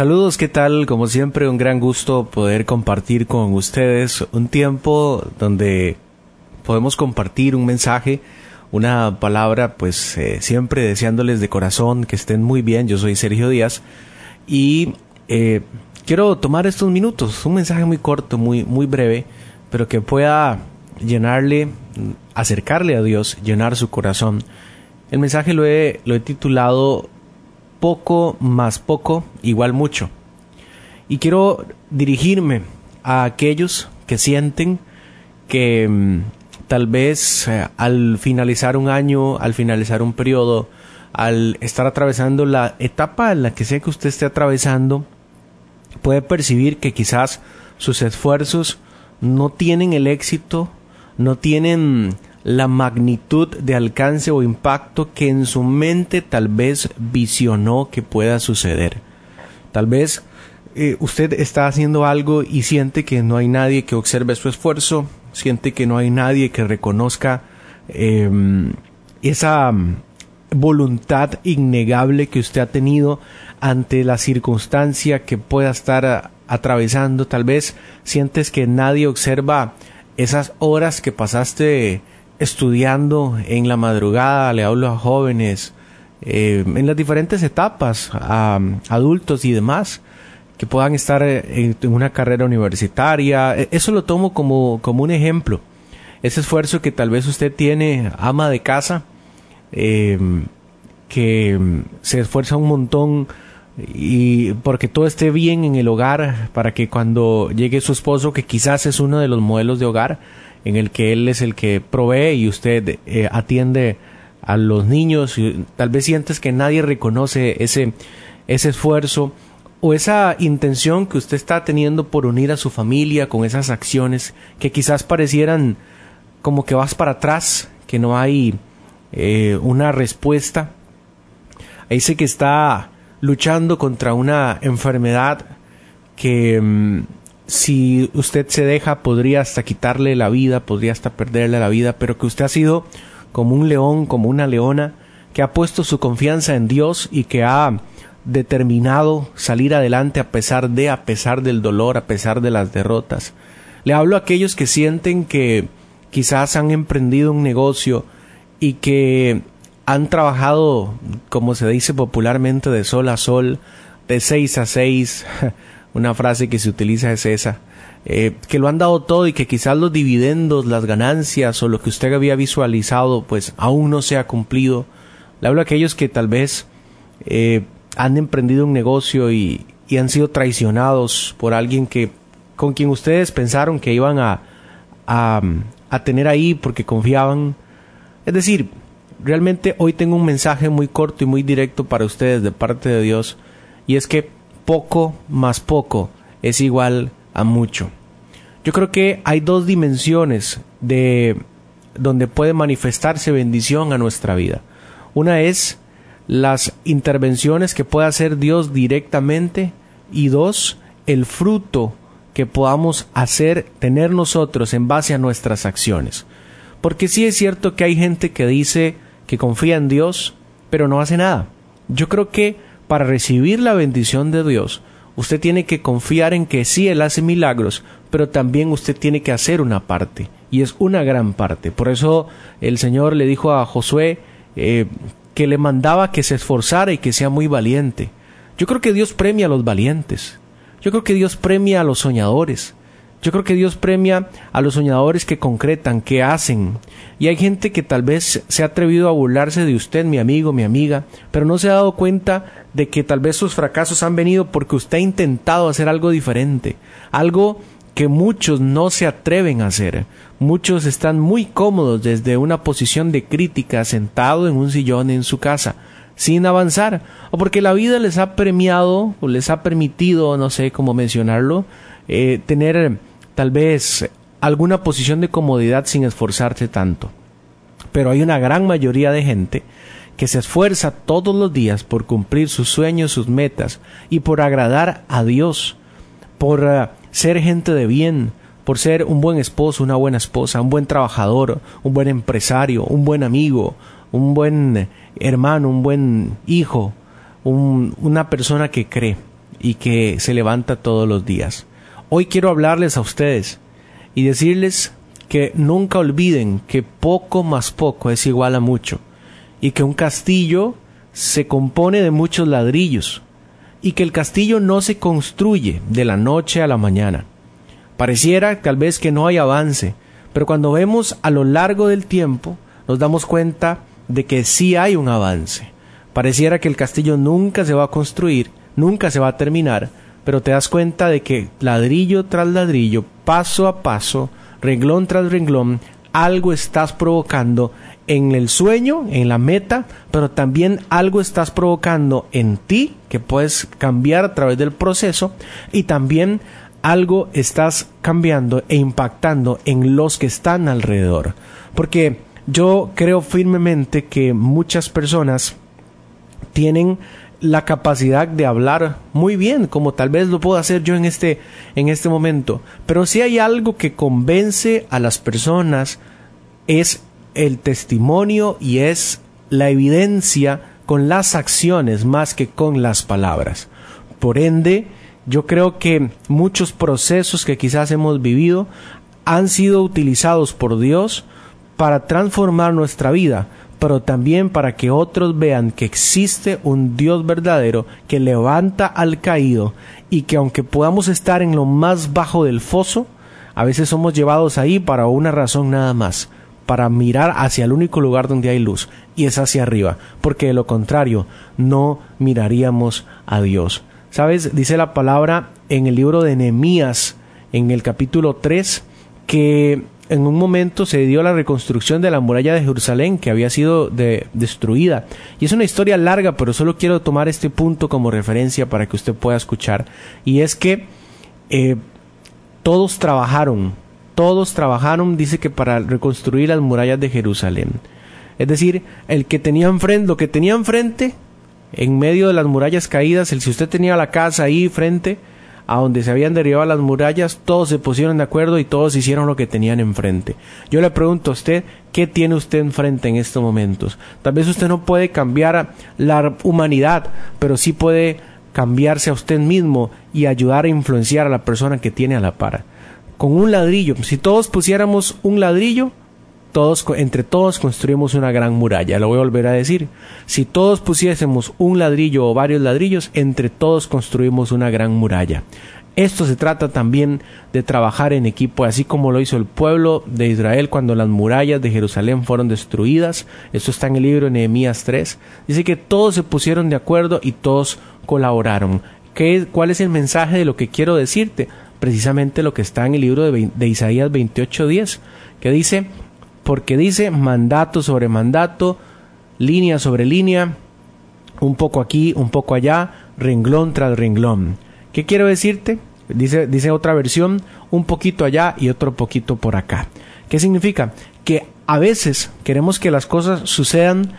Saludos, ¿qué tal? Como siempre, un gran gusto poder compartir con ustedes un tiempo donde podemos compartir un mensaje, una palabra, pues eh, siempre deseándoles de corazón que estén muy bien. Yo soy Sergio Díaz y eh, quiero tomar estos minutos, un mensaje muy corto, muy, muy breve, pero que pueda llenarle, acercarle a Dios, llenar su corazón. El mensaje lo he, lo he titulado poco más poco igual mucho. Y quiero dirigirme a aquellos que sienten que mm, tal vez eh, al finalizar un año, al finalizar un periodo, al estar atravesando la etapa en la que sea que usted esté atravesando, puede percibir que quizás sus esfuerzos no tienen el éxito, no tienen la magnitud de alcance o impacto que en su mente tal vez visionó que pueda suceder. Tal vez eh, usted está haciendo algo y siente que no hay nadie que observe su esfuerzo, siente que no hay nadie que reconozca em, esa mm, voluntad innegable que usted ha tenido ante la circunstancia que pueda estar atravesando. Tal vez sientes que nadie observa esas horas que pasaste estudiando en la madrugada, le hablo a jóvenes, eh, en las diferentes etapas, a, adultos y demás, que puedan estar en, una carrera universitaria. E, eso lo tomo como, como un ejemplo. Ese esfuerzo que tal vez usted tiene, ama de casa, em, que se esfuerza un montón y porque todo esté bien en el hogar, para que cuando llegue su esposo, que quizás es uno de los modelos de hogar, en el que él es el que provee y usted eh, atiende a los niños y tal vez sientes que nadie reconoce ese, ese esfuerzo o esa intención que usted está teniendo por unir a su familia con esas acciones que quizás parecieran como que vas para atrás, que no hay eh, una respuesta. Ahí sé que está luchando contra una enfermedad que mm, si usted se deja podría hasta quitarle la vida, podría hasta perderle la vida, pero que usted ha sido como un león, como una leona, que ha puesto su confianza en Dios y que ha determinado salir adelante a pesar de, a pesar del dolor, a pesar de las derrotas. Le hablo a aquellos que sienten que quizás han emprendido un negocio y que han trabajado, como se dice popularmente, de sol a sol, de seis a seis, una frase que se utiliza es esa, eh, que lo han dado todo y que quizás los dividendos, las ganancias o lo que usted había visualizado, pues aún no se ha cumplido. Le hablo a aquellos que tal vez eh, han emprendido un negocio y, y, han sido traicionados por alguien que con quien ustedes pensaron que iban a, a, a tener ahí porque confiaban. Es decir, realmente hoy tengo un mensaje muy corto y muy directo para ustedes de parte de Dios y es que poco más poco es igual a mucho. Yo creo que hay dos dimensiones de donde puede manifestarse bendición a nuestra vida. Una es las intervenciones que puede hacer Dios directamente y dos, el fruto que podamos hacer, tener nosotros en base a nuestras acciones. Porque sí es cierto que hay gente que dice que confía en Dios, pero no hace nada. Yo creo que para recibir la bendición de Dios, usted tiene que confiar en que sí, Él hace milagros, pero también usted tiene que hacer una parte, y es una gran parte. Por eso el Señor le dijo a Josué eh, que le mandaba que se esforzara y que sea muy valiente. Yo creo que Dios premia a los valientes. Yo creo que Dios premia a los soñadores. Yo creo que Dios premia a los soñadores que concretan, que hacen. Y hay gente que tal vez se ha atrevido a burlarse de usted, mi amigo, mi amiga, pero no se ha dado cuenta de que tal vez sus fracasos han venido porque usted ha intentado hacer algo diferente, algo que muchos no se atreven a hacer. Muchos están muy cómodos desde una posición de crítica, sentado en un sillón en su casa, sin avanzar, o porque la vida les ha premiado o les ha permitido, no sé cómo mencionarlo, eh, tener tal vez alguna posición de comodidad sin esforzarse tanto. Pero hay una gran mayoría de gente que se esfuerza todos los días por cumplir sus sueños, sus metas y por agradar a Dios, por eh, ser gente de bien, por ser un buen esposo, una buena esposa, un buen trabajador, un buen empresario, un buen amigo, un buen hermano, un buen hijo, una persona que cree. y que se levanta todos los días. Hoy quiero hablarles a ustedes y decirles que nunca olviden que poco más poco es igual a mucho y que un castillo se compone de muchos ladrillos y que el castillo no se construye de la noche a la mañana. Pareciera tal vez que no hay avance, pero cuando vemos a lo largo del tiempo nos damos cuenta de que sí hay un avance. Pareciera que el castillo nunca se va a construir, nunca se va a terminar, pero te das cuenta de que ladrillo tras ladrillo, paso a paso, renglón tras renglón, algo estás provocando en el sueño, en la meta, pero también algo estás provocando en ti que puedes cambiar a través del proceso y también algo estás cambiando e impactando en los que están alrededor. Porque yo creo firmemente que muchas personas tienen la capacidad de hablar muy bien, como tal vez lo puedo hacer yo en este, en este momento. Pero si hay algo que convence a las personas es el testimonio y es la evidencia con las acciones más que con las palabras. Por ende, yo creo que muchos procesos que quizás hemos vivido han sido utilizados por Dios para transformar nuestra vida, pero también para que otros vean que existe un Dios verdadero que levanta al caído y que aunque podamos estar en lo más bajo del foso, a veces somos llevados ahí para una razón nada más, para mirar hacia el único lugar donde hay luz, y es hacia arriba, porque de lo contrario no miraríamos a Dios. ¿Sabes? Dice la palabra en el libro de Nehemías, en el capítulo 3, que en un momento se dio la reconstrucción de la muralla de Jerusalén que había sido destruida. Y es una historia larga, pero solo quiero tomar este punto como referencia para que usted pueda escuchar. Y es que eh, todos trabajaron, todos trabajaron, dice que para reconstruir las murallas de Jerusalén. Es decir, el que tenía enfrente, lo que tenía enfrente, en medio de las murallas caídas, el si usted tenía la casa ahí frente, a donde se habían derribado las murallas, todos se pusieron de acuerdo y todos hicieron lo que tenían enfrente. Yo le pregunto a usted, ¿qué tiene usted enfrente en estos momentos? Tal vez usted no puede cambiar la humanidad, pero sí puede cambiarse a usted mismo y ayudar a influenciar a la persona que tiene a la par. Con un ladrillo, si todos pusiéramos un ladrillo, todos, entre todos construimos una gran muralla. Lo voy a volver a decir. Si todos pusiésemos un ladrillo o varios ladrillos, entre todos construimos una gran muralla. Esto se trata también de trabajar en equipo, así como lo hizo el pueblo de Israel cuando las murallas de Jerusalén fueron destruidas. Esto está en el libro de Nehemías 3. Dice que todos se pusieron de acuerdo y todos colaboraron. ¿Qué, ¿Cuál es el mensaje de lo que quiero decirte? Precisamente lo que está en el libro de, de Isaías 28.10, que dice, porque dice mandato sobre mandato, línea sobre línea, un poco aquí, un poco allá, renglón tras renglón. ¿Qué quiero decirte? Dice, dice otra versión, un poquito allá y otro poquito por acá. ¿Qué significa? Que a veces queremos que las cosas sucedan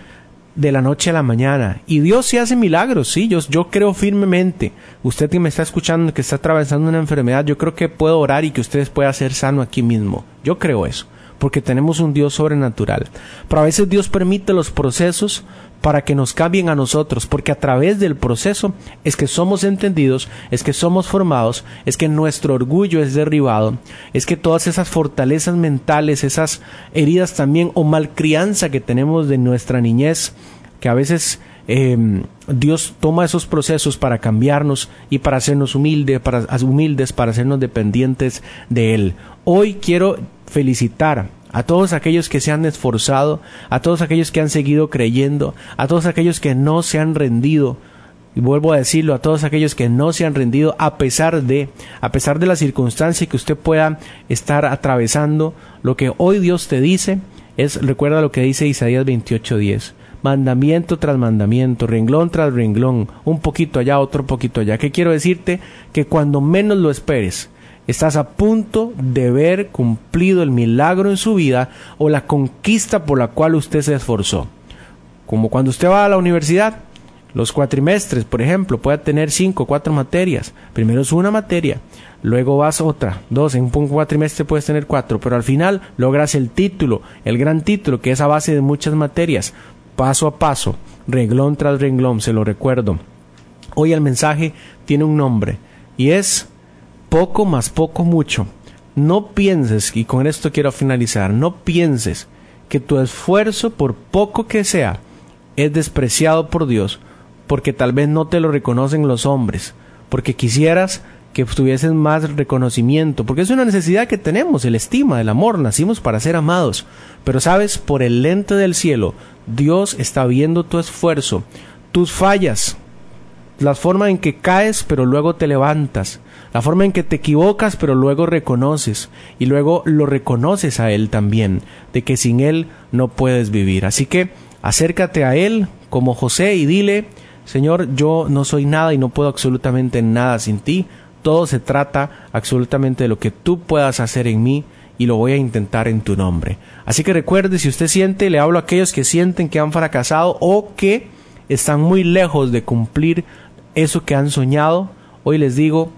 de la noche a la mañana. Y Dios sí hace milagros, sí, yo, yo creo firmemente. Usted que me está escuchando, que está atravesando una enfermedad, yo creo que puedo orar y que ustedes puedan ser sano aquí mismo. Yo creo eso porque tenemos un Dios sobrenatural. Pero a veces Dios permite los procesos para que nos cambien a nosotros, porque a través del proceso es que somos entendidos, es que somos formados, es que nuestro orgullo es derribado, es que todas esas fortalezas mentales, esas heridas también o malcrianza que tenemos de nuestra niñez, que a veces em, Dios toma esos procesos para cambiarnos y para hacernos humildes, para, humildes, para hacernos dependientes de Él. Hoy quiero felicitar a todos aquellos que se han esforzado, a todos aquellos que han seguido creyendo, a todos aquellos que no se han rendido, y vuelvo a decirlo, a todos aquellos que no se han rendido a pesar de, a pesar de la circunstancia que usted pueda estar atravesando, lo que hoy Dios te dice es, recuerda lo que dice Isaías 28:10, mandamiento tras mandamiento, renglón tras renglón, un poquito allá, otro poquito allá. ¿Qué quiero decirte? Que cuando menos lo esperes, Estás a punto de ver cumplido el milagro en su vida o la conquista por la cual usted se esforzó. Como cuando usted va a la universidad, los cuatrimestres, por ejemplo, puede tener cinco o cuatro materias. Primero es una materia, luego vas otra, dos, en un cuatrimestre puedes tener cuatro, pero al final logras el título, el gran título, que es a base de muchas materias, paso a paso, renglón tras renglón, se lo recuerdo. Hoy el mensaje tiene un nombre y es poco más poco mucho. No pienses, y con esto quiero finalizar, no pienses que tu esfuerzo, por poco que sea, es despreciado por Dios, porque tal vez no te lo reconocen los hombres, porque quisieras que tuviesen más reconocimiento, porque es una necesidad que tenemos, el estima, el amor, nacimos para ser amados. Pero sabes, por el lente del cielo, Dios está viendo tu esfuerzo, tus fallas, la forma en que caes pero luego te levantas, la forma en que te equivocas pero luego reconoces y luego lo reconoces a Él también, de que sin Él no puedes vivir. Así que acércate a Él como José y dile, Señor, yo no soy nada y no puedo absolutamente nada sin ti, todo se trata absolutamente de lo que tú puedas hacer en mí y lo voy a intentar en tu nombre. Así que recuerde, si usted siente, le hablo a aquellos que sienten que han fracasado o que están muy lejos de cumplir eso que han soñado, hoy les digo,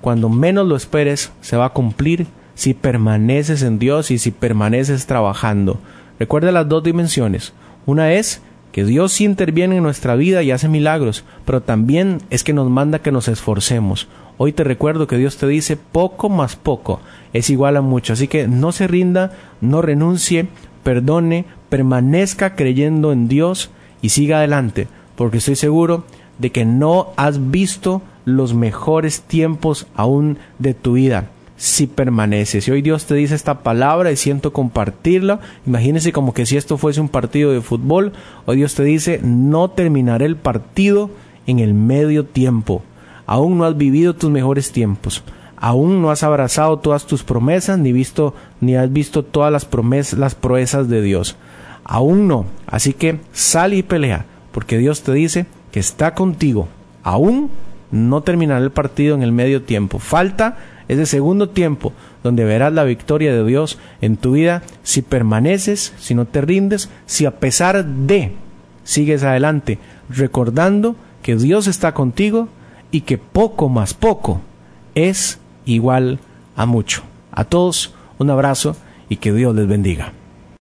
cuando menos lo esperes, se va a cumplir si permaneces en Dios y si permaneces trabajando. Recuerda las dos dimensiones. Una es que Dios sí interviene en nuestra vida y hace milagros, pero también es que nos manda que nos esforcemos. Hoy te recuerdo que Dios te dice poco más poco es igual a mucho. Así que no se rinda, no renuncie, perdone, permanezca creyendo en Dios y siga adelante, porque estoy seguro de que no has visto los mejores tiempos aún de tu vida si permaneces. Y hoy Dios te dice esta palabra y siento compartirla. Imagínese como que si esto fuese un partido de fútbol, hoy Dios te dice, no terminaré el partido en el medio tiempo. Aún no has vivido tus mejores tiempos. Aún no has abrazado todas tus promesas ni visto ni has visto todas las promesas, las proezas de Dios. Aún no. Así que sal y pelea, porque Dios te dice, que está contigo, aún no terminará el partido en el medio tiempo. Falta ese segundo tiempo donde verás la victoria de Dios en tu vida si permaneces, si no te rindes, si a pesar de sigues adelante, recordando que Dios está contigo y que poco más poco es igual a mucho. A todos un abrazo y que Dios les bendiga.